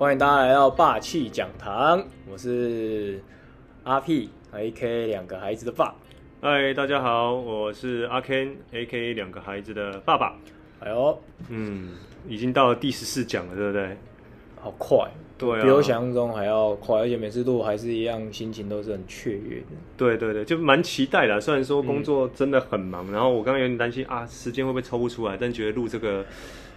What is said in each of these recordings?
欢迎大家来到霸气讲堂，我是阿 P，AK 两个孩子的爸。嗨，大家好，我是阿 Ken，AK 两个孩子的爸爸。哎呦，嗯，已经到了第十四讲了，对不对？好快。对啊，比我想象中还要快，而且每次录还是一样，心情都是很雀跃的。对对对，就蛮期待的。虽然说工作真的很忙，嗯、然后我刚刚有点担心啊，时间会不会抽不出来？但觉得录这个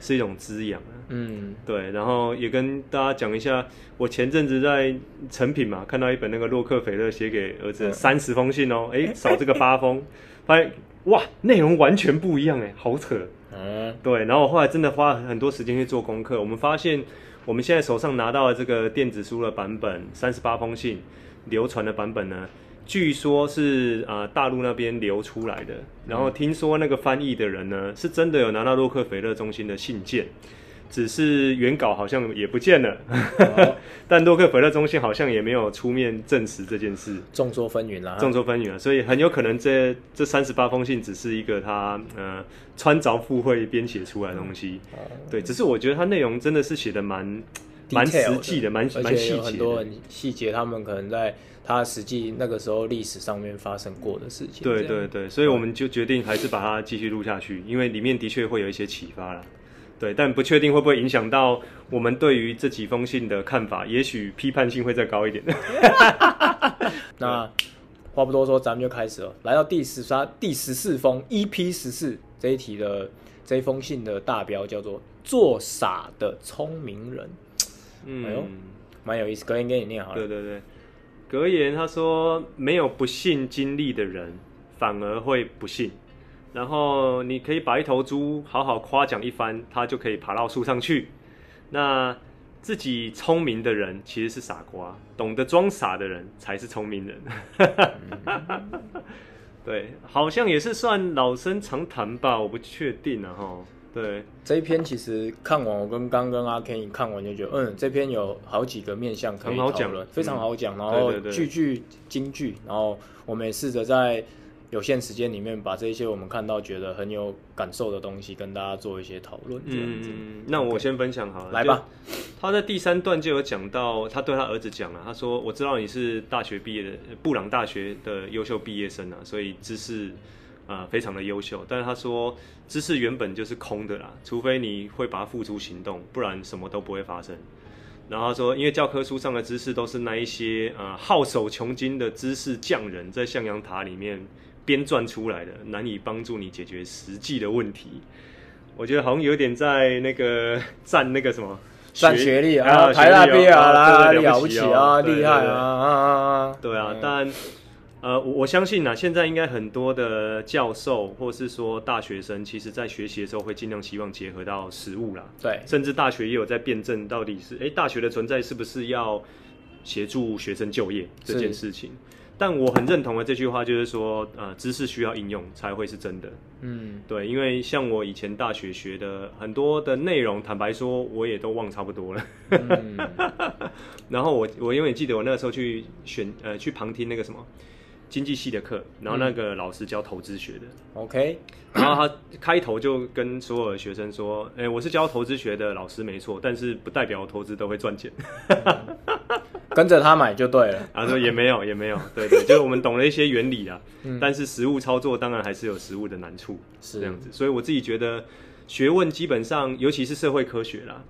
是一种滋养。嗯，对。然后也跟大家讲一下，我前阵子在成品嘛，看到一本那个洛克菲勒写给儿子的三十封信哦，哎、嗯，少这个八封，发现哇，内容完全不一样哎，好扯。嗯，对。然后我后来真的花了很多时间去做功课，我们发现。我们现在手上拿到的这个电子书的版本，三十八封信流传的版本呢，据说是啊、呃、大陆那边流出来的。然后听说那个翻译的人呢，是真的有拿到洛克菲勒中心的信件。只是原稿好像也不见了，哦、但洛克菲勒中心好像也没有出面证实这件事，众说纷纭啦，众说纷纭啊，所以很有可能这这三十八封信只是一个他呃穿凿附会编写出来的东西，嗯、对，只是我觉得他内容真的是写的蛮蛮实际的，蛮蛮细节，很多很细节，他们可能在他实际那个时候历史上面发生过的事情，对对对，所以我们就决定还是把它继续录下去，因为里面的确会有一些启发啦。对，但不确定会不会影响到我们对于这几封信的看法，也许批判性会再高一点。那话不多说，咱们就开始了。来到第十三、第十四封 EP 十四这一题的这一封信的大标叫做“做傻的聪明人”。嗯，哎呦，蛮有意思。格言给你念好了。对对对，格言他说：“没有不幸经历的人，反而会不幸。”然后你可以把一头猪好好夸奖一番，它就可以爬到树上去。那自己聪明的人其实是傻瓜，懂得装傻的人才是聪明人。对，好像也是算老生常谈吧，我不确定啊哈。对，这一篇其实看完，我跟刚跟阿 Ken 看完就觉得，嗯，这篇有好几个面向可以讨论，非常好讲，然后句句金句，然后我们也试着在。有限时间里面，把这些我们看到觉得很有感受的东西，跟大家做一些讨论。嗯，那我先分享好了，来吧。他在第三段就有讲到，他对他儿子讲了，他说：“我知道你是大学毕业的布朗大学的优秀毕业生啊，所以知识啊、呃、非常的优秀。但是他说，知识原本就是空的啦，除非你会把它付诸行动，不然什么都不会发生。然后他说，因为教科书上的知识都是那一些呃皓首穷经的知识匠人在象牙塔里面。”编撰出来的，难以帮助你解决实际的问题。我觉得好像有点在那个 占那个什么占学历啊，台大毕业啊，了不起啊，厉害啊，对啊。但呃，我我相信啊，现在应该很多的教授或是说大学生，其实在学习的时候会尽量希望结合到实物啦。对，甚至大学也有在辩证，到底是哎，大学的存在是不是要协助学生就业这件事情。但我很认同的这句话，就是说，呃，知识需要应用才会是真的。嗯，对，因为像我以前大学学的很多的内容，坦白说，我也都忘差不多了。嗯、然后我我永远记得我那个时候去选呃去旁听那个什么经济系的课，然后那个老师教投资学的。OK，然后他开头就跟所有的学生说：“哎，我是教投资学的老师，没错，但是不代表我投资都会赚钱。嗯 ”跟着他买就对了。他 说也没有，也没有，对对，就是我们懂了一些原理啊，嗯、但是实物操作当然还是有实物的难处，是这样子。所以我自己觉得，学问基本上，尤其是社会科学啦，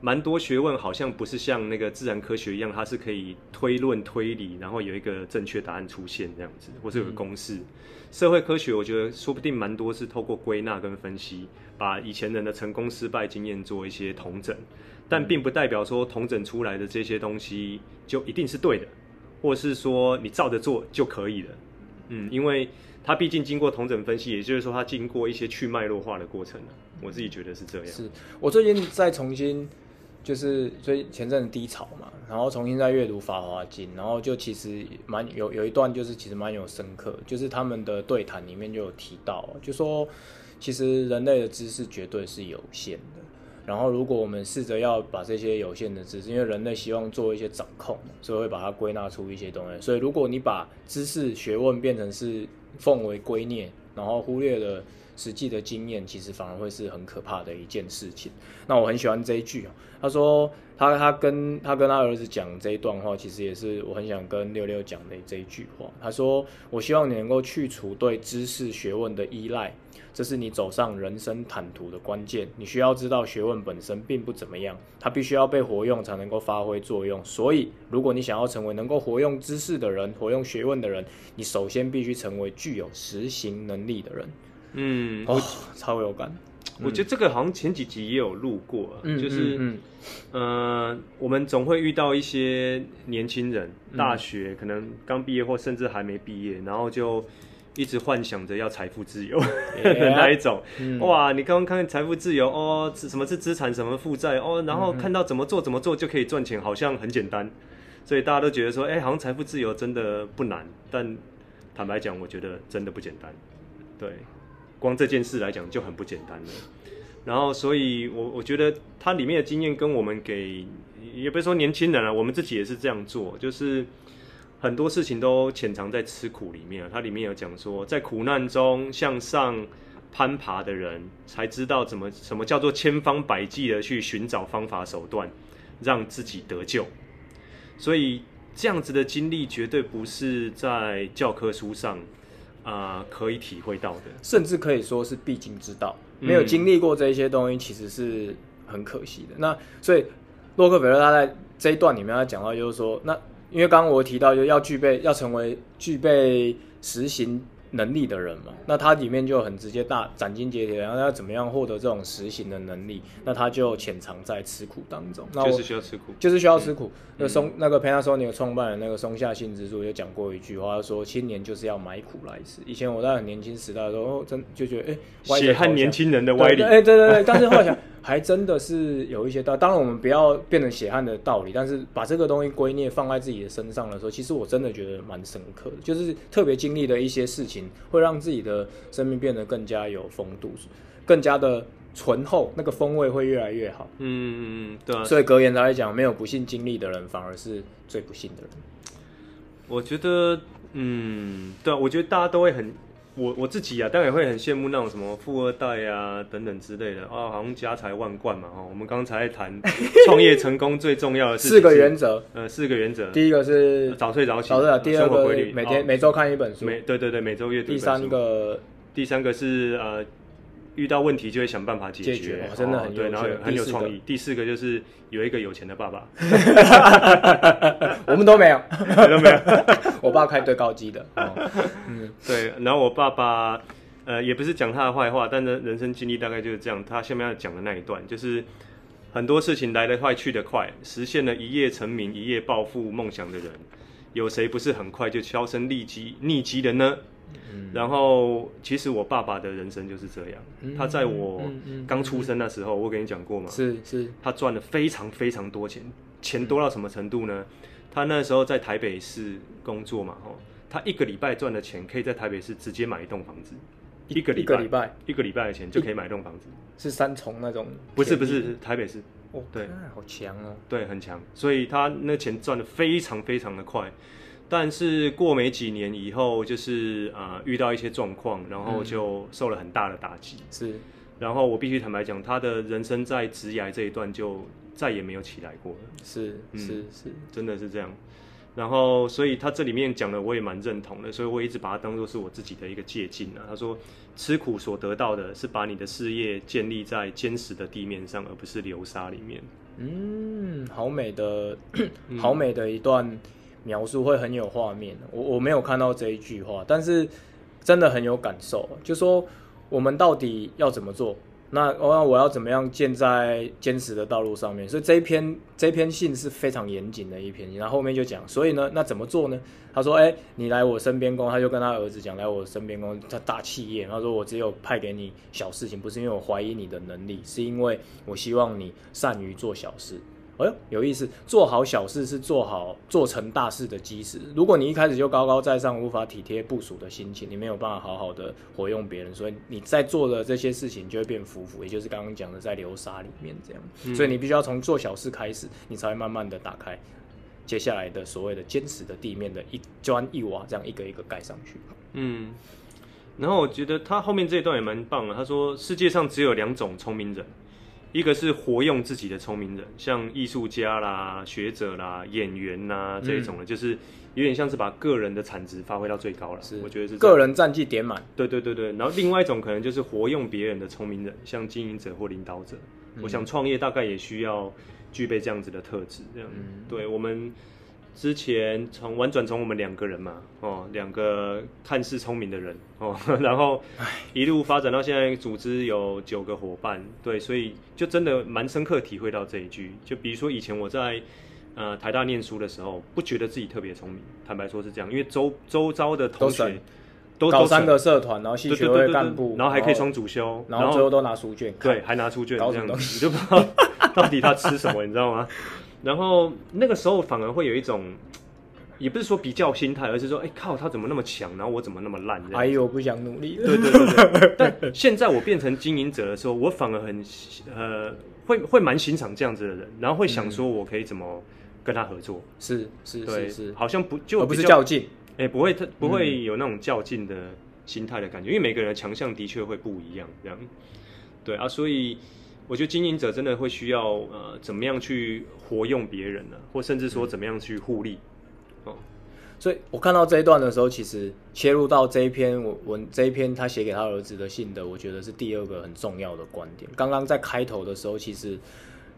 蛮多学问好像不是像那个自然科学一样，它是可以推论推理，然后有一个正确答案出现这样子，或是有个公式。嗯、社会科学我觉得说不定蛮多是透过归纳跟分析，把以前人的成功失败经验做一些统整。但并不代表说统整出来的这些东西就一定是对的，或是说你照着做就可以了。嗯，因为它毕竟经过统整分析，也就是说它经过一些去脉络化的过程了。我自己觉得是这样。是我最近在重新，就是最前阵子低潮嘛，然后重新在阅读《法华经》，然后就其实蛮有有一段就是其实蛮有深刻，就是他们的对谈里面就有提到，就说其实人类的知识绝对是有限的。然后，如果我们试着要把这些有限的知识，因为人类希望做一些掌控，所以会把它归纳出一些东西。所以，如果你把知识学问变成是奉为圭臬，然后忽略了实际的经验，其实反而会是很可怕的一件事情。那我很喜欢这一句，他说他他跟他跟他儿子讲这一段话，其实也是我很想跟六六讲的这一句话。他说：“我希望你能够去除对知识学问的依赖。”这是你走上人生坦途的关键。你需要知道，学问本身并不怎么样，它必须要被活用才能够发挥作用。所以，如果你想要成为能够活用知识的人、活用学问的人，你首先必须成为具有实行能力的人。嗯，哦，超有感。我觉得这个好像前几集也有录过，嗯、就是，嗯，嗯、呃，我们总会遇到一些年轻人，大学可能刚毕业或甚至还没毕业，然后就。一直幻想着要财富自由的 那一种，嗯、哇！你刚刚看财富自由哦，什么是资产，什么负债哦，然后看到怎么做怎么做就可以赚钱，好像很简单，所以大家都觉得说，哎、欸，好像财富自由真的不难。但坦白讲，我觉得真的不简单。对，光这件事来讲就很不简单了。然后，所以我我觉得它里面的经验跟我们给，也不是说年轻人啊，我们自己也是这样做，就是。很多事情都潜藏在吃苦里面，它里面有讲说，在苦难中向上攀爬的人，才知道怎么什么叫做千方百计的去寻找方法手段，让自己得救。所以这样子的经历绝对不是在教科书上啊、呃、可以体会到的，甚至可以说是必经之道。没有经历过这些东西，其实是很可惜的。嗯、那所以洛克菲勒他在这一段里面他讲到，就是说那。因为刚刚我提到，就要具备，要成为具备实行能力的人嘛，那他里面就很直接大斩钉截铁，然后要怎么样获得这种实行的能力？那他就潜藏在吃苦当中。那就是需要吃苦，就是需要吃苦。嗯、那松那个 Panasonic 的创办人那个松下幸之助就讲过一句话，他说青年就是要买苦来吃。以前我在很年轻时代的时候，哦、真就觉得哎，血汗年轻人的歪理。哎，对对对，但是后来想。还真的是有一些道，当然我们不要变成血汗的道理，但是把这个东西归臬放在自己的身上的时候，其实我真的觉得蛮深刻的，就是特别经历的一些事情，会让自己的生命变得更加有风度，更加的醇厚，那个风味会越来越好。嗯，对啊。所以格言来讲，没有不幸经历的人，反而是最不幸的人。我觉得，嗯，对啊，我觉得大家都会很。我我自己啊，当然也会很羡慕那种什么富二代啊等等之类的啊，好像家财万贯嘛。哈，我们刚才谈 创业成功最重要的是四个原则，呃，四个原则。第一个是早睡早起，早睡早起。第二个每天每周看一本书，每对对对，每周阅读。第三个，第三个是呃。遇到问题就会想办法解决，解决真的很对，然后很有创意。第四个就是有一个有钱的爸爸，我们都没有，都没有。我爸开最高级的，嗯，对。然后我爸爸，呃，也不是讲他的坏话，但是人生经历大概就是这样。他下面要讲的那一段，就是很多事情来得快去得快，实现了一夜成名、一夜暴富梦想的人，有谁不是很快就销声匿迹、匿迹的呢？嗯、然后，其实我爸爸的人生就是这样。嗯、他在我刚出生那时候，我跟你讲过嘛，是是，他赚了非常非常多钱，钱多到什么程度呢？嗯、他那时候在台北市工作嘛，吼，他一个礼拜赚的钱，可以在台北市直接买一栋房子。一个礼拜，一个礼拜，一个礼拜的钱就可以买一栋房子。是三重那种？不是不是，是台北市。哦，对，好强哦。对，很强。所以他那钱赚的非常非常的快。但是过没几年以后，就是啊、呃、遇到一些状况，然后就受了很大的打击。是，然后我必须坦白讲，他的人生在职涯这一段就再也没有起来过了。是，嗯、是是，真的是这样。然后，所以他这里面讲的我也蛮认同的，所以我一直把它当做是我自己的一个借鉴啊。他说，吃苦所得到的是把你的事业建立在坚实的地面上，而不是流沙里面。嗯，好美的，好美的一段。描述会很有画面，我我没有看到这一句话，但是真的很有感受。就说我们到底要怎么做？那我我要怎么样建在坚实的道路上面？所以这一篇这篇信是非常严谨的一篇。然后后面就讲，所以呢，那怎么做呢？他说：“哎，你来我身边工，他就跟他儿子讲，来我身边工，他大企业。他说我只有派给你小事情，不是因为我怀疑你的能力，是因为我希望你善于做小事。”哎呦，有意思！做好小事是做好做成大事的基石。如果你一开始就高高在上，无法体贴部署的心情，你没有办法好好的活用别人，所以你在做的这些事情就会变浮浮，也就是刚刚讲的在流沙里面这样。嗯、所以你必须要从做小事开始，你才会慢慢的打开接下来的所谓的坚实的地面的一砖一瓦，这样一个一个盖上去。嗯。然后我觉得他后面这一段也蛮棒的。他说世界上只有两种聪明人，一个是活用自己的聪明人，像艺术家啦、学者啦、演员呐这一种的，嗯、就是有点像是把个人的产值发挥到最高了。是，我觉得是个人战绩点满。对对对对。然后另外一种可能就是活用别人的聪明人，像经营者或领导者。嗯、我想创业大概也需要具备这样子的特质。这样，嗯、对我们。之前从婉转从我们两个人嘛，哦，两个看似聪明的人哦，然后一路发展到现在，组织有九个伙伴，对，所以就真的蛮深刻体会到这一句。就比如说以前我在呃台大念书的时候，不觉得自己特别聪明，坦白说是这样，因为周 周遭的同学都搞三个社团，然后系学会干部，然后还可以双主修，然后最后都拿书卷，对，还拿书卷这样子，你就不知道 到底他吃什么，你知道吗？然后那个时候反而会有一种，也不是说比较心态，而是说，哎靠，他怎么那么强，然后我怎么那么烂？哎呦，我不想努力对对对。但现在我变成经营者的时候，我反而很呃，会会蛮欣赏这样子的人，然后会想说我可以怎么跟他合作。是是是是，好像不就不是较劲，哎，不会他不会有那种较劲的心态的感觉，因为每个人的强项的确会不一样，这样。对啊，所以。我觉得经营者真的会需要呃，怎么样去活用别人呢？或甚至说怎么样去互利？哦，所以我看到这一段的时候，其实切入到这一篇我文这一篇他写给他儿子的信的，我觉得是第二个很重要的观点。刚刚在开头的时候，其实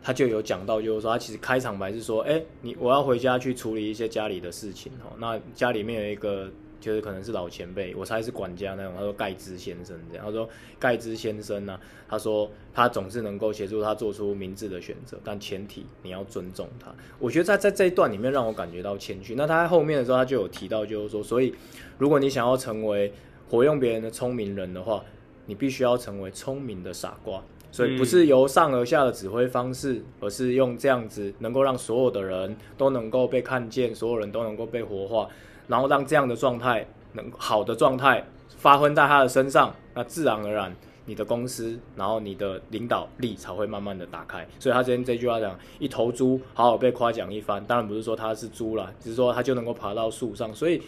他就有讲到，就是说他其实开场白是说，哎，你我要回家去处理一些家里的事情哦。那家里面有一个。就是可能是老前辈，我猜是管家那种。他说盖兹先生这样，他说盖兹先生呢、啊，他说他总是能够协助他做出明智的选择，但前提你要尊重他。我觉得在在这一段里面让我感觉到谦虚。那他在后面的时候他就有提到，就是说，所以如果你想要成为活用别人的聪明人的话，你必须要成为聪明的傻瓜。所以不是由上而下的指挥方式，而是用这样子能够让所有的人都能够被看见，所有人都能够被活化。然后让这样的状态能好的状态发挥在他的身上，那自然而然你的公司，然后你的领导力才会慢慢的打开。所以他今天这句话讲，一头猪好好被夸奖一番，当然不是说他是猪啦，只是说他就能够爬到树上。所以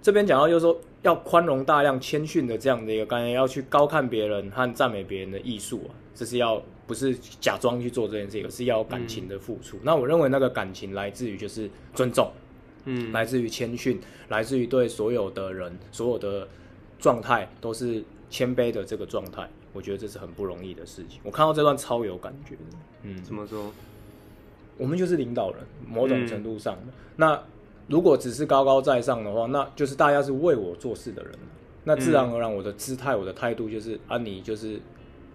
这边讲到就是说要宽容大量、谦逊的这样的一个概念，要去高看别人和赞美别人的艺术啊，这是要不是假装去做这件事情，是要感情的付出。那我认为那个感情来自于就是尊重。嗯，来自于谦逊，来自于对所有的人、所有的状态都是谦卑的这个状态，我觉得这是很不容易的事情。我看到这段超有感觉的。嗯，怎么说？我们就是领导人，某种程度上。嗯、那如果只是高高在上的话，那就是大家是为我做事的人。那自然而然，我的姿态、我的态度就是啊，你就是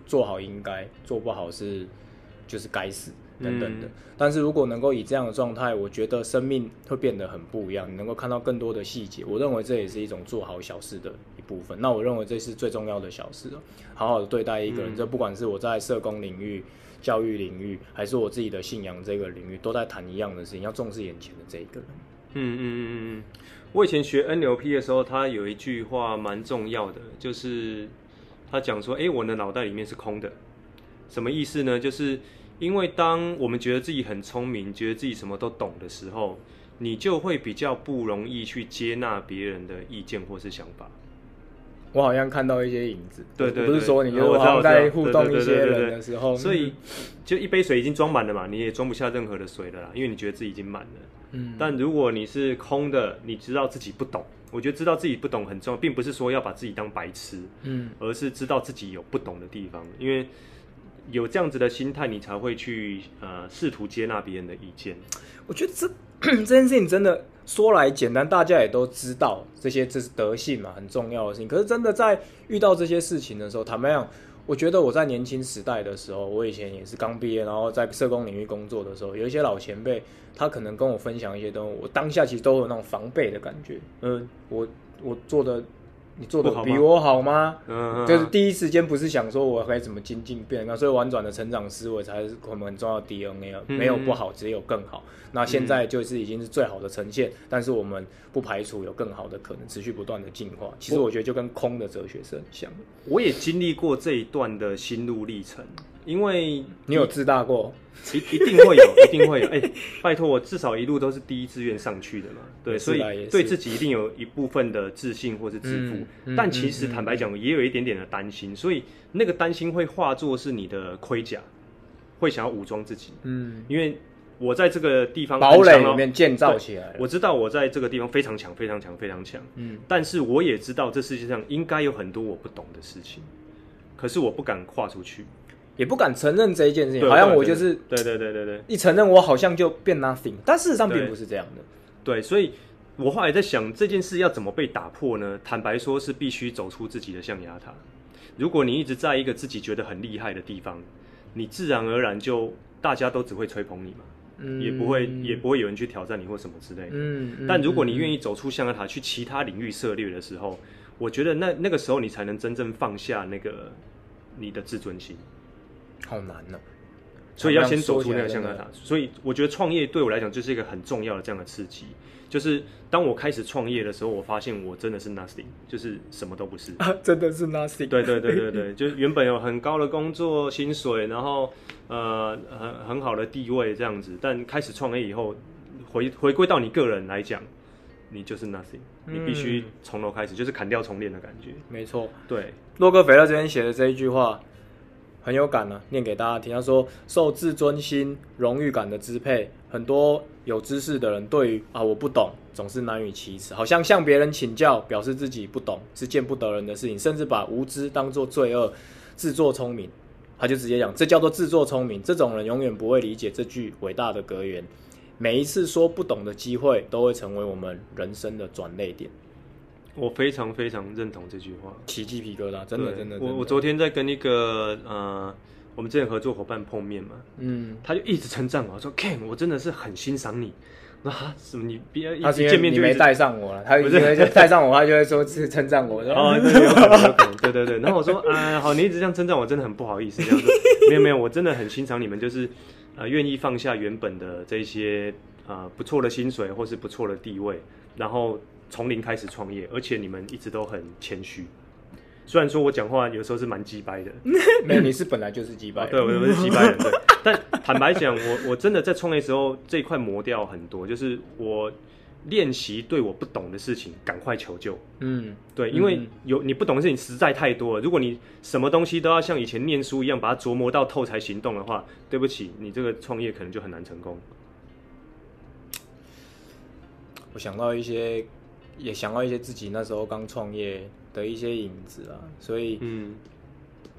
做好应该，做不好是就是该死。等等的，但是如果能够以这样的状态，我觉得生命会变得很不一样。你能够看到更多的细节，我认为这也是一种做好小事的一部分。那我认为这是最重要的小事了。好好的对待一个人，这不管是我在社工领域、教育领域，还是我自己的信仰这个领域，都在谈一样的事情，要重视眼前的这一个人。嗯嗯嗯嗯嗯。我以前学 NLP 的时候，他有一句话蛮重要的，就是他讲说：“哎，我的脑袋里面是空的。”什么意思呢？就是。因为当我们觉得自己很聪明，觉得自己什么都懂的时候，你就会比较不容易去接纳别人的意见或是想法。我好像看到一些影子，对对，不是说你就好像在互动一些人的时候，所以就一杯水已经装满了嘛，你也装不下任何的水了啦，因为你觉得自己已经满了。嗯，但如果你是空的，你知道自己不懂，我觉得知道自己不懂很重要，并不是说要把自己当白痴，嗯，而是知道自己有不懂的地方，因为。有这样子的心态，你才会去呃试图接纳别人的意见。我觉得这 这件事情真的说来简单，大家也都知道这些这是德性嘛，很重要的事情。可是真的在遇到这些事情的时候，坦白讲，我觉得我在年轻时代的时候，我以前也是刚毕业，然后在社工领域工作的时候，有一些老前辈，他可能跟我分享一些东西，我当下其实都有那种防备的感觉。嗯，我 我做的。你做的比我好吗？嗯，就是第一时间不是想说我该怎么精进变那，所以婉转的成长思维才是我们很重要的 DNA，没有不好，只有更好。那现在就是已经是最好的呈现，但是我们不排除有更好的可能，持续不断的进化。其实我觉得就跟空的哲学是很像的。我也经历过这一段的心路历程，因为你有自大过，一一定会有，一定会有。哎、欸，拜托我至少一路都是第一志愿上去的嘛，对，所以对自己一定有一部分的自信或是自负。但其实坦白讲，也有一点点的担心，所以那个担心会化作是你的盔甲，会想要武装自己。嗯，因为我在这个地方堡垒里面建造起来，我知道我在这个地方非常强，非常强，非常强。嗯，但是我也知道这世界上应该有很多我不懂的事情，可是我不敢跨出去。也不敢承认这一件事情，好像我就是对对对对对，一承认我好像就变 nothing，但事实上并不是这样的。对，所以我后来在想这件事要怎么被打破呢？坦白说，是必须走出自己的象牙塔。如果你一直在一个自己觉得很厉害的地方，你自然而然就大家都只会吹捧你嘛，嗯，也不会也不会有人去挑战你或什么之类的。嗯，但如果你愿意走出象牙塔去其他领域涉猎的时候，我觉得那那个时候你才能真正放下那个你的自尊心。好难呢、啊，所以要先走出那个象牙塔。所以我觉得创业对我来讲就是一个很重要的这样的刺激。就是当我开始创业的时候，我发现我真的是 nothing，就是什么都不是 啊，真的是 nothing。对对对对对，就是原本有很高的工作薪水，然后呃很很好的地位这样子，但开始创业以后，回回归到你个人来讲，你就是 nothing，你必须从头开始，就是砍掉重练的感觉。没错，对，洛克菲勒这边写的这一句话。很有感呢、啊，念给大家听。他说：“受自尊心、荣誉感的支配，很多有知识的人对于啊我不懂，总是难以启齿，好像向别人请教，表示自己不懂是见不得人的事情，甚至把无知当作罪恶，自作聪明。他就直接讲，这叫做自作聪明。这种人永远不会理解这句伟大的格言。每一次说不懂的机会，都会成为我们人生的转捩点。”我非常非常认同这句话，起鸡皮疙瘩，真的真的。我我昨天在跟一个呃，我们之前合作伙伴碰面嘛，嗯，他就一直称赞我，说 Ken，我真的是很欣赏你。啊，什么你别一见面就没带上我了，他以为就带上我，他就会说是称赞我。哦，对，对对对。然后我说，啊，好，你一直这样称赞我，真的很不好意思。这样说，没有没有，我真的很欣赏你们，就是呃，愿意放下原本的这些啊、呃、不错的薪水或是不错的地位，然后。从零开始创业，而且你们一直都很谦虚。虽然说我讲话有时候是蛮鸡掰的，没有，你是本来就是鸡掰。对，我是鸡掰的。对，但坦白讲，我我真的在创业时候这一块磨掉很多，就是我练习对我不懂的事情赶快求救。嗯，对，因为有你不懂的事情实在太多了。如果你什么东西都要像以前念书一样把它琢磨到透才行动的话，对不起，你这个创业可能就很难成功。我想到一些。也想到一些自己那时候刚创业的一些影子啊，所以，嗯，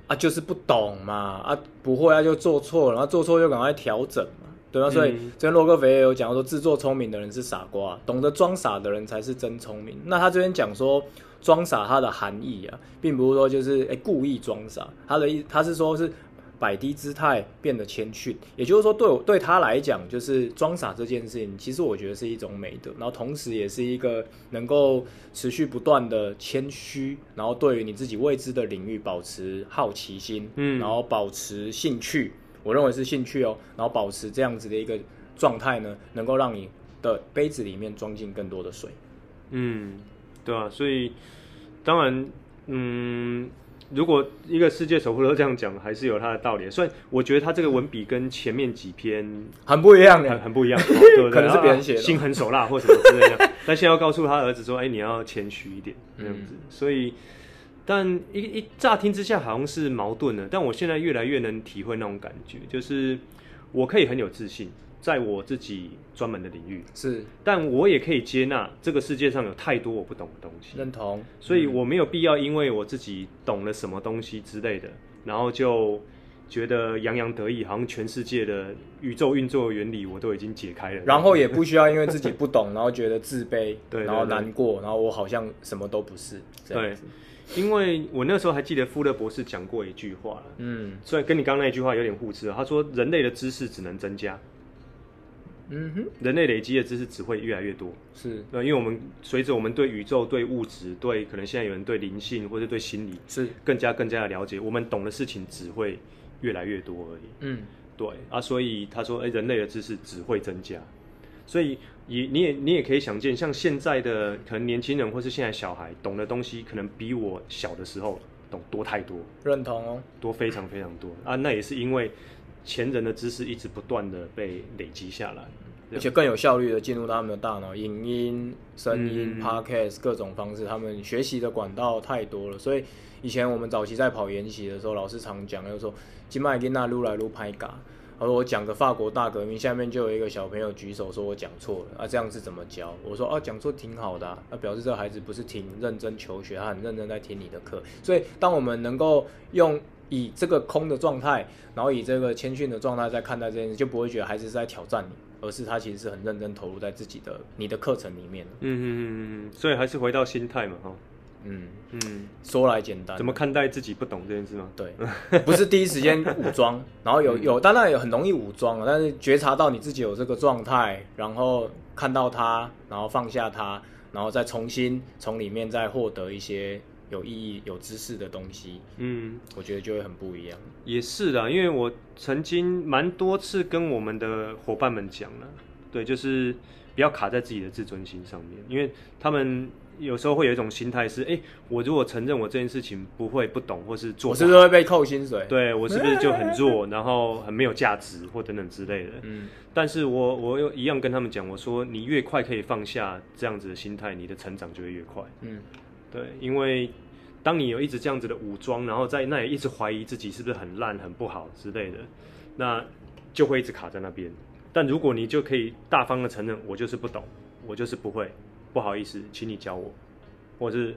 啊，就是不懂嘛，啊，不会啊，就做错了，然后做错就赶快调整嘛，对吧？所以，这边洛克菲勒也有讲说，自作聪明的人是傻瓜，懂得装傻的人才是真聪明。那他这边讲说，装傻它的含义啊，并不是说就是哎故意装傻，他的意他是说是。摆低姿态，变得谦逊，也就是说对，对我对他来讲，就是装傻这件事情，其实我觉得是一种美德，然后同时也是一个能够持续不断的谦虚，然后对于你自己未知的领域保持好奇心，嗯，然后保持兴趣，我认为是兴趣哦，然后保持这样子的一个状态呢，能够让你的杯子里面装进更多的水，嗯，对啊，所以当然，嗯。如果一个世界首富都这样讲，还是有他的道理。所以我觉得他这个文笔跟前面几篇很不一样，很很不一样，对不对？可能是别人写的，心狠手辣或什么之类的。但现在要告诉他儿子说：“哎，你要谦虚一点，这样子。嗯”所以，但一一乍听之下好像是矛盾的。但我现在越来越能体会那种感觉，就是我可以很有自信。在我自己专门的领域是，但我也可以接纳这个世界上有太多我不懂的东西。认同，所以我没有必要因为我自己懂了什么东西之类的，然后就觉得洋洋得意，好像全世界的宇宙运作的原理我都已经解开了。然后也不需要因为自己不懂，然后觉得自卑，对，然后难过，然后我好像什么都不是。对，因为我那时候还记得富勒博士讲过一句话，嗯，虽然跟你刚刚那句话有点互斥，他说人类的知识只能增加。嗯哼，人类累积的知识只会越来越多，是，因为我们随着我们对宇宙、对物质、对可能现在有人对灵性或者对心理是。更加更加的了解，我们懂的事情只会越来越多而已。嗯，对啊，所以他说，哎，人类的知识只会增加，所以你你也你也可以想见，像现在的可能年轻人或是现在小孩懂的东西，可能比我小的时候懂多太多，认同哦，多非常非常多。啊！那也是因为前人的知识一直不断的被累积下来，而且更有效率的进入到他们的大脑，影音、声音、嗯、Podcast 各种方式，他们学习的管道太多了。所以以前我们早期在跑研习的时候，老师常讲，就是说金麦跟那撸来撸拍嘎。而我讲个法国大革命，下面就有一个小朋友举手说：“我讲错了啊，这样是怎么教？”我说：“啊，讲错挺好的啊，那表示这个孩子不是挺认真求学，他很认真在听你的课。所以，当我们能够用以这个空的状态，然后以这个谦逊的状态在看待这件事，就不会觉得孩子是在挑战你，而是他其实是很认真投入在自己的你的课程里面。嗯嗯嗯嗯，所以还是回到心态嘛，哈。嗯嗯，说来简单，怎么看待自己不懂这件事吗？对，不是第一时间武装，然后有 有，当然也很容易武装了，但是觉察到你自己有这个状态，然后看到它，然后放下它，然后再重新从里面再获得一些有意义、有知识的东西。嗯，我觉得就会很不一样。也是的，因为我曾经蛮多次跟我们的伙伴们讲了，对，就是不要卡在自己的自尊心上面，因为他们。有时候会有一种心态是，哎、欸，我如果承认我这件事情不会、不懂，或是做，我是不是会被扣薪水？对，我是不是就很弱，然后很没有价值，或等等之类的？嗯，但是我我又一样跟他们讲，我说你越快可以放下这样子的心态，你的成长就会越快。嗯，对，因为当你有一直这样子的武装，然后在那里一直怀疑自己是不是很烂、很不好之类的，那就会一直卡在那边。但如果你就可以大方的承认，我就是不懂，我就是不会。不好意思，请你教我，或者是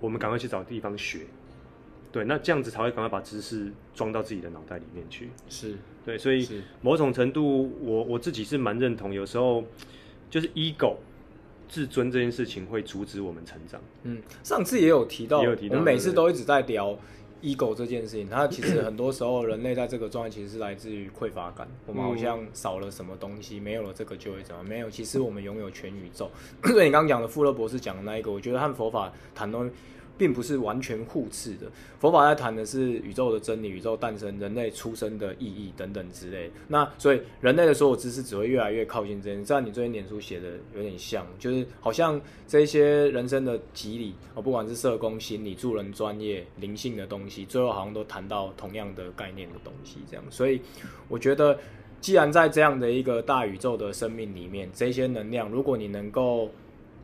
我们赶快去找地方学，对，那这样子才会赶快把知识装到自己的脑袋里面去。是对，所以某种程度，我我自己是蛮认同，有时候就是 ego 自尊这件事情会阻止我们成长。嗯，上次也有提到，也有提到，我们每次都一直在聊。ego 这件事情，它其实很多时候人类在这个状态其实是来自于匮乏感。我们好像少了什么东西，没有了这个就会怎么？没有，其实我们拥有全宇宙。所以你刚刚讲的富勒博士讲的那一个，我觉得和佛法谈东西。并不是完全互斥的。佛法在谈的是宇宙的真理、宇宙诞生、人类出生的意义等等之类。那所以人类的所有知识只会越来越靠近真理。像你最近脸书写的有点像，就是好像这些人生的机理，哦，不管是社工、心理、助人专业、灵性的东西，最后好像都谈到同样的概念的东西。这样，所以我觉得，既然在这样的一个大宇宙的生命里面，这些能量，如果你能够。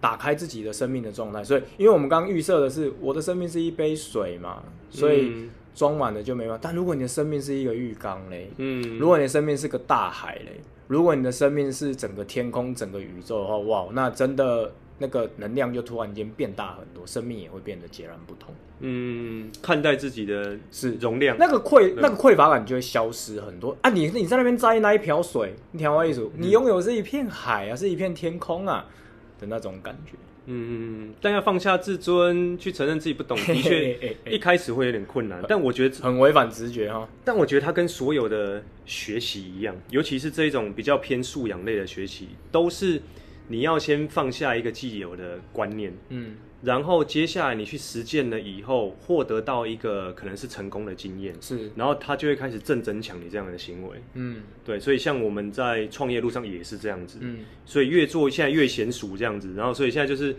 打开自己的生命的状态，所以，因为我们刚刚预设的是我的生命是一杯水嘛，所以装满了就没办法。但如果你的生命是一个浴缸嘞，嗯，如果你的生命是个大海嘞，如果你的生命是整个天空、整个宇宙的话，哇，那真的那个能量就突然间变大很多，生命也会变得截然不同。嗯，看待自己的是容量，那个匮那个匮乏感就会消失很多啊！你你在那边摘那一瓢水，你听我意思，你拥有是一片海啊，是一片天空啊。的那种感觉，嗯，但要放下自尊，去承认自己不懂，的确一开始会有点困难。但我觉得很违反直觉哈。但我觉得它跟所有的学习一样，尤其是这种比较偏素养类的学习，都是你要先放下一个既有的观念，嗯。然后接下来你去实践了以后，获得到一个可能是成功的经验，是，然后他就会开始正增强你这样的行为，嗯，对，所以像我们在创业路上也是这样子，嗯，所以越做现在越娴熟这样子，然后所以现在就是，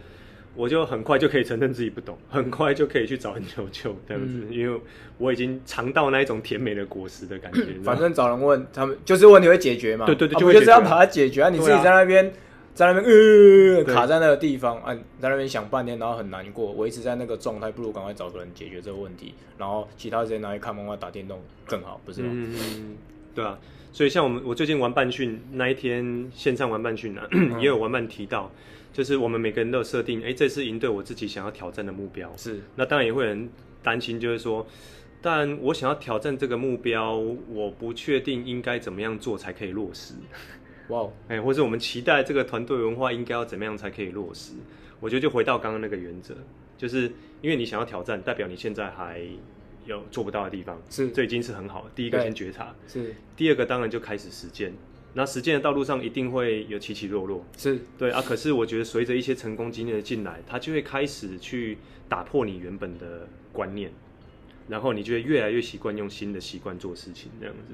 我就很快就可以承认自己不懂，很快就可以去找人求救这样子，嗯，因为我已经尝到那一种甜美的果实的感觉。反正找人问他们，就是问题会解决嘛，对对对，就就是要把它解决啊，你自己在那边。在那边呃卡在那个地方，啊，在那边想半天，然后很难过，维持在那个状态，不如赶快找个人解决这个问题，然后其他时间拿去看漫画、打电动更好，不是吗？嗯，对啊。所以像我们，我最近玩半训那一天线上玩半训呢，也有玩伴提到，就是我们每个人都有设定，哎、欸，这次赢对我自己想要挑战的目标是。那当然也会很担心，就是说，但我想要挑战这个目标，我不确定应该怎么样做才可以落实。哇，哎，或者我们期待这个团队文化应该要怎么样才可以落实？我觉得就回到刚刚那个原则，就是因为你想要挑战，代表你现在还有做不到的地方，是，这已经是很好。第一个先觉察，是。第二个当然就开始实践。那实践的道路上一定会有起起落落，是对啊。可是我觉得随着一些成功经验的进来，它就会开始去打破你原本的观念，然后你就会越来越习惯用新的习惯做事情，这样子。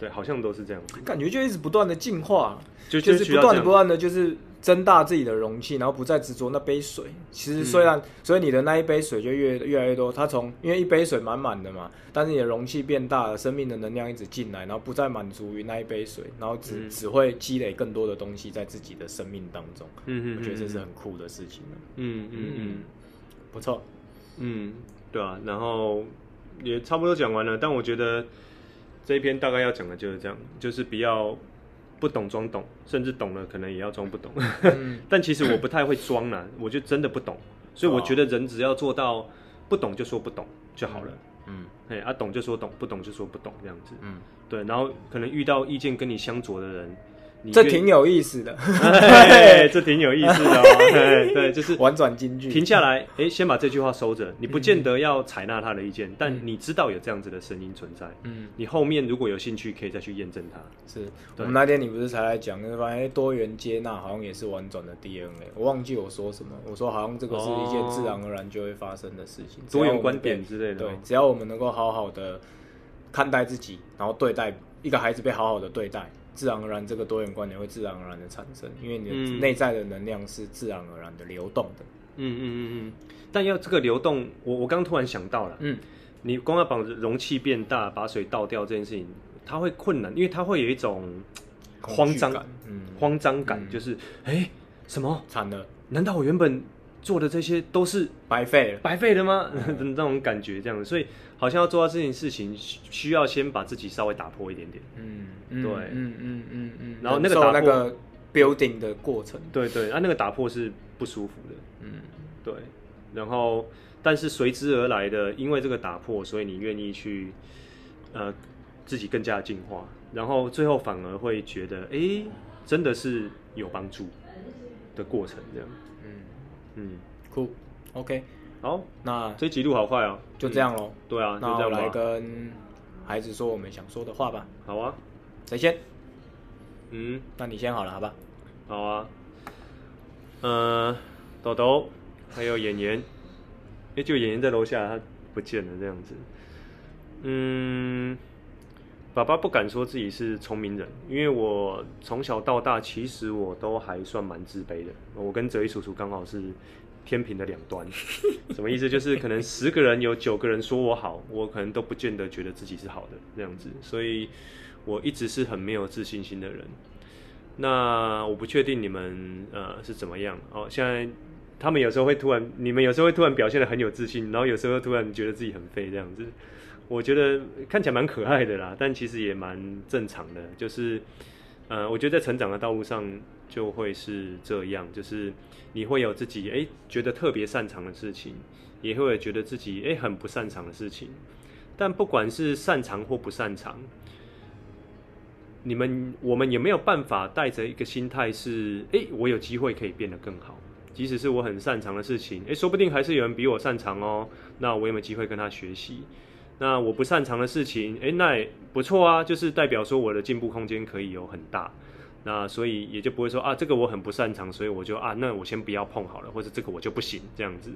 对，好像都是这样子，感觉就一直不断的进化，就就是不断的不断的就是增大自己的容器，然后不再执着那杯水。其实虽然，嗯、所以你的那一杯水就越越来越多。它从因为一杯水满满的嘛，但是你的容器变大了，生命的能量一直进来，然后不再满足于那一杯水，然后只、嗯、只会积累更多的东西在自己的生命当中。嗯嗯，我觉得这是很酷的事情。嗯嗯嗯，嗯，不错。嗯，对啊，然后也差不多讲完了，但我觉得这一篇大概要讲的就是这样，就是比较。不懂装懂，甚至懂了可能也要装不懂。嗯、但其实我不太会装啦，我就真的不懂。所以我觉得人只要做到不懂就说不懂就好了。嗯，哎，啊懂就说懂，不懂就说不懂这样子。嗯，对。然后可能遇到意见跟你相左的人。这挺有意思的，这挺有意思的哦。对，就是婉转金句。停下来，哎，先把这句话收着。你不见得要采纳他的意见，但你知道有这样子的声音存在。嗯，你后面如果有兴趣，可以再去验证它。是我们那天你不是才来讲，那发现多元接纳好像也是婉转的 DNA。我忘记我说什么，我说好像这个是一件自然而然就会发生的事情。多元观点之类的。对，只要我们能够好好的看待自己，然后对待一个孩子被好好的对待。自然而然，这个多元观念会自然而然的产生，因为你的内在的能量是自然而然的流动的。嗯嗯嗯嗯。但要这个流动，我我刚突然想到了，嗯，你光要把容器变大，把水倒掉这件事情，它会困难，因为它会有一种慌张感，嗯，慌张感，就是哎、什么惨了？难道我原本做的这些都是白费了？白费的吗？嗯、那种感觉，这样，所以好像要做到这件事情，需要先把自己稍微打破一点点。嗯，对，嗯嗯嗯嗯。然后那个打破那个 building 的过程，对对，啊，那个打破是不舒服的。嗯，对。然后，但是随之而来的，因为这个打破，所以你愿意去，呃，自己更加进化，然后最后反而会觉得，哎，真的是有帮助的过程，这样。嗯，酷，OK，好，那这集录好快哦，就这样喽。对啊，那我来跟孩子说我们想说的话吧。好啊，谁先？嗯，那你先好了，好吧？好啊。呃，豆豆，还有妍妍，哎，就妍妍在楼下，她不见了，这样子。嗯，爸爸不敢说自己是聪明人，因为我从小到大，其实我都还算蛮自卑的。我跟哲一叔叔刚好是天平的两端，什么意思？就是可能十个人有九个人说我好，我可能都不见得觉得自己是好的这样子，所以我一直是很没有自信心的人。那我不确定你们呃是怎么样哦。现在他们有时候会突然，你们有时候会突然表现的很有自信，然后有时候突然觉得自己很废这样子。我觉得看起来蛮可爱的啦，但其实也蛮正常的。就是，呃，我觉得在成长的道路上就会是这样，就是你会有自己诶觉得特别擅长的事情，也会觉得自己诶很不擅长的事情。但不管是擅长或不擅长，你们我们有没有办法带着一个心态是诶我有机会可以变得更好？即使是我很擅长的事情，诶说不定还是有人比我擅长哦。那我有没有机会跟他学习？那我不擅长的事情，诶，那也不错啊，就是代表说我的进步空间可以有很大，那所以也就不会说啊，这个我很不擅长，所以我就啊，那我先不要碰好了，或者这个我就不行这样子。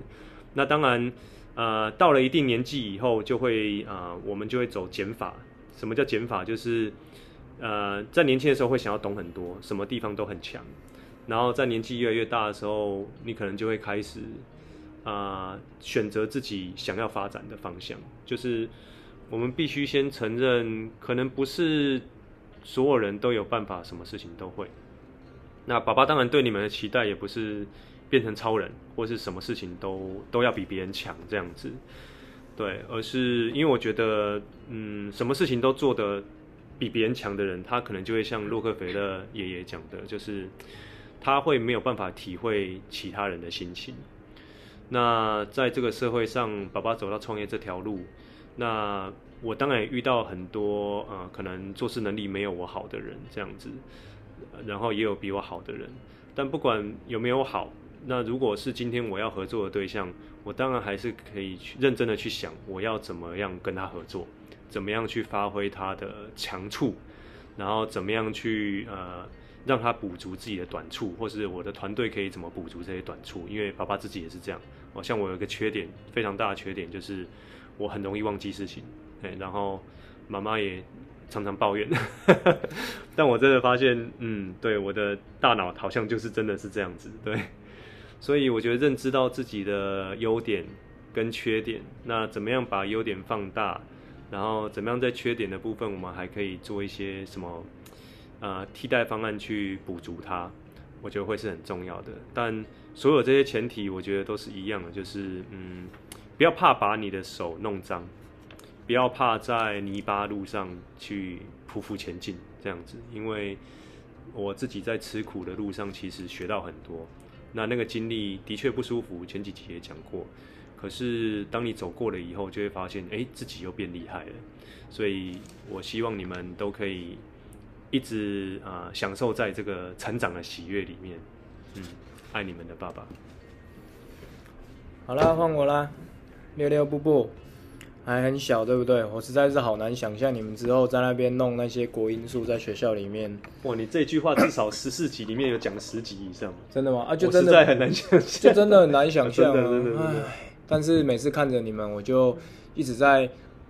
那当然，呃，到了一定年纪以后，就会啊、呃，我们就会走减法。什么叫减法？就是呃，在年轻的时候会想要懂很多，什么地方都很强，然后在年纪越来越大的时候，你可能就会开始。啊、选择自己想要发展的方向，就是我们必须先承认，可能不是所有人都有办法，什么事情都会。那爸爸当然对你们的期待，也不是变成超人，或是什么事情都都要比别人强这样子，对，而是因为我觉得，嗯，什么事情都做得比别人强的人，他可能就会像洛克菲勒爷爷讲的，就是他会没有办法体会其他人的心情。那在这个社会上，爸爸走到创业这条路，那我当然也遇到很多呃，可能做事能力没有我好的人这样子，然后也有比我好的人。但不管有没有好，那如果是今天我要合作的对象，我当然还是可以去认真的去想，我要怎么样跟他合作，怎么样去发挥他的强处，然后怎么样去呃。让他补足自己的短处，或是我的团队可以怎么补足这些短处？因为爸爸自己也是这样。哦，像我有个缺点，非常大的缺点就是我很容易忘记事情。然后妈妈也常常抱怨，但我真的发现，嗯，对，我的大脑好像就是真的是这样子，对，所以我觉得认知到自己的优点跟缺点，那怎么样把优点放大，然后怎么样在缺点的部分，我们还可以做一些什么，呃，替代方案去补足它，我觉得会是很重要的。但所有这些前提，我觉得都是一样的，就是嗯，不要怕把你的手弄脏。不要怕在泥巴路上去匍匐前进，这样子，因为我自己在吃苦的路上，其实学到很多。那那个经历的确不舒服，前几集也讲过。可是当你走过了以后，就会发现，哎，自己又变厉害了。所以我希望你们都可以一直啊、呃、享受在这个成长的喜悦里面。嗯，爱你们的爸爸。好啦，换我啦，六六步步。还很小，对不对？我实在是好难想象你们之后在那边弄那些国音数在学校里面。哇，你这句话至少十四集里面有讲十集以上，真的吗？啊，就真的很难想象，就真的很难想象啊！但是每次看着你们，我就一直在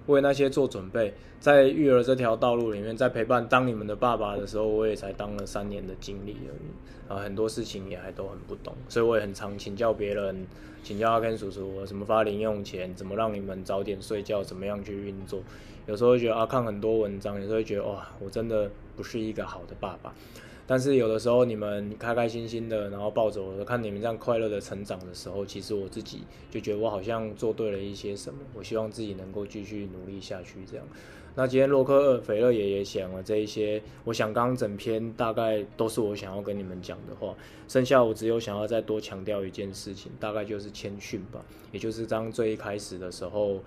为那些做准备。在育儿这条道路里面，在陪伴当你们的爸爸的时候，我也才当了三年的经历而已啊，很多事情也还都很不懂，所以我也很常请教别人，请教阿 Ken 叔叔，怎么发零用钱，怎么让你们早点睡觉，怎么样去运作。有时候会觉得啊，看很多文章，有时候会觉得哇，我真的不是一个好的爸爸。但是有的时候你们开开心心的，然后抱着我，看你们这样快乐的成长的时候，其实我自己就觉得我好像做对了一些什么。我希望自己能够继续努力下去，这样。那今天洛克二斐乐爷爷讲了这一些，我想刚刚整篇大概都是我想要跟你们讲的话，剩下我只有想要再多强调一件事情，大概就是谦逊吧，也就是当最一开始的时候，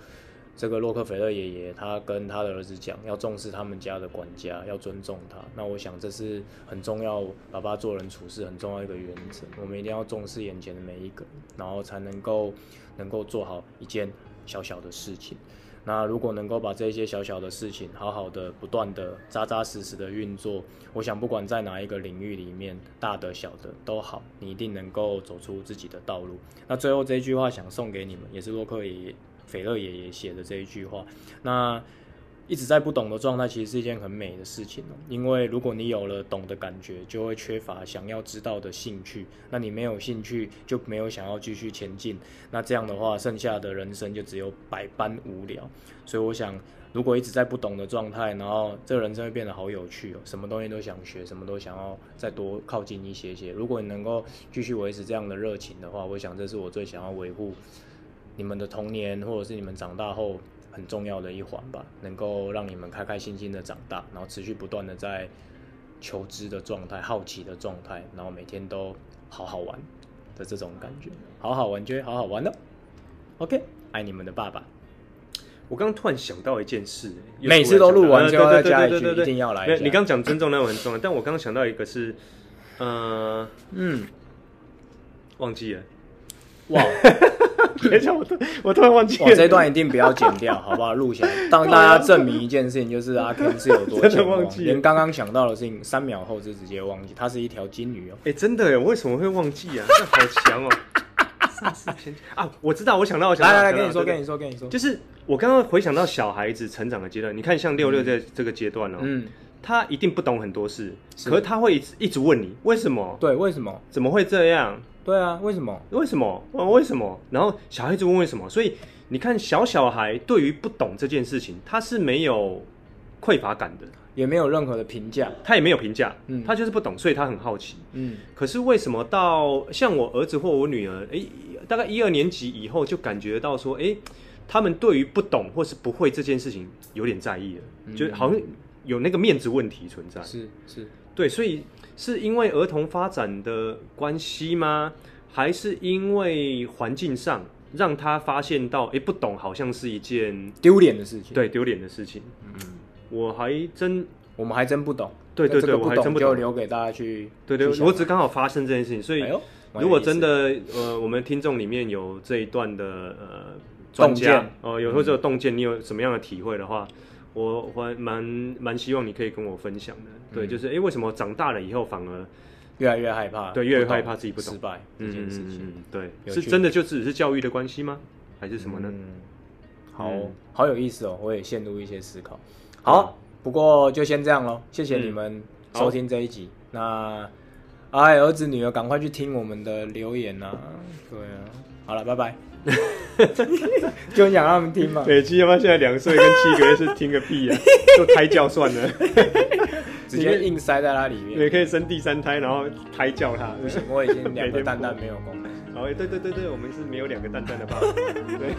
这个洛克菲勒爷爷他跟他的儿子讲，要重视他们家的管家，要尊重他。那我想这是很重要，爸爸做人处事很重要一个原则，我们一定要重视眼前的每一个，然后才能够能够做好一件小小的事情。那如果能够把这些小小的事情好好的、不断的、扎扎实实的运作，我想不管在哪一个领域里面，大的、小的都好，你一定能够走出自己的道路。那最后这句话想送给你们，也是洛克爷爷、斐乐爷爷写的这一句话。那。一直在不懂的状态，其实是一件很美的事情哦。因为如果你有了懂的感觉，就会缺乏想要知道的兴趣。那你没有兴趣，就没有想要继续前进。那这样的话，剩下的人生就只有百般无聊。所以我想，如果一直在不懂的状态，然后这人生会变得好有趣哦。什么东西都想学，什么都想要再多靠近一些些。如果你能够继续维持这样的热情的话，我想这是我最想要维护你们的童年，或者是你们长大后。很重要的一环吧，能够让你们开开心心的长大，然后持续不断的在求知的状态、好奇的状态，然后每天都好好玩的这种感觉，好好玩就会好好玩的。OK，爱你们的爸爸。我刚刚突然想到一件事，每次都录完就要再加一句，一定要来。你刚刚讲尊重那种很重要，但我刚刚想到一个是，呃，嗯，忘记了，哇。等一下，我突我突然忘记了。我这段一定不要剪掉，好不好？录下来，当大家证明一件事情，就是阿 Ken 是有多健忘，连刚刚想到的事情，三秒后就直接忘记。它是一条金鱼哦。哎，真的耶，我为什么会忘记啊？这好强哦！啊，我知道，我想到，我想到，来来来，跟你说，跟你说，跟你说，就是我刚刚回想到小孩子成长的阶段，你看，像六六在这个阶段哦，嗯，他一定不懂很多事，可是他会一直问你为什么？对，为什么？怎么会这样？对啊，为什么？为什么？为什么？然后小孩子问为什么？所以你看，小小孩对于不懂这件事情，他是没有匮乏感的，也没有任何的评价，他也没有评价，嗯，他就是不懂，所以他很好奇，嗯。可是为什么到像我儿子或我女儿，诶，大概一二年级以后，就感觉到说，诶，他们对于不懂或是不会这件事情有点在意了，嗯，就好像有那个面子问题存在，是是，对，所以。是因为儿童发展的关系吗？还是因为环境上让他发现到，哎，不懂好像是一件丢脸的事情。对，丢脸的事情。嗯，我还真，我们还真不懂。对对对，我还真不懂，就留给大家去。对对，我只刚好发生这件事情，所以如果真的呃，我们听众里面有这一段的呃专家哦，有或者有洞见，你有什么样的体会的话？我还蛮蛮希望你可以跟我分享的，嗯、对，就是哎、欸，为什么长大了以后反而越来越害怕？对，越来越害怕自己不懂失败这件事情。嗯，对，是真的就只是教育的关系吗？还是什么呢？嗯，好好有意思哦，我也陷入一些思考。好，不过就先这样喽，谢谢你们收听这一集。嗯、那哎，儿子女儿赶快去听我们的留言啊！对啊，好了，拜拜。就讲他们听嘛。对，七妈现在两岁跟七个月是听个屁啊，就胎教算了，直接硬塞在它里面。也可以生第三胎，然后胎教它。不行，我已经两个蛋蛋没有功能。哦，对对对对，我们是没有两个蛋蛋的爸爸。对。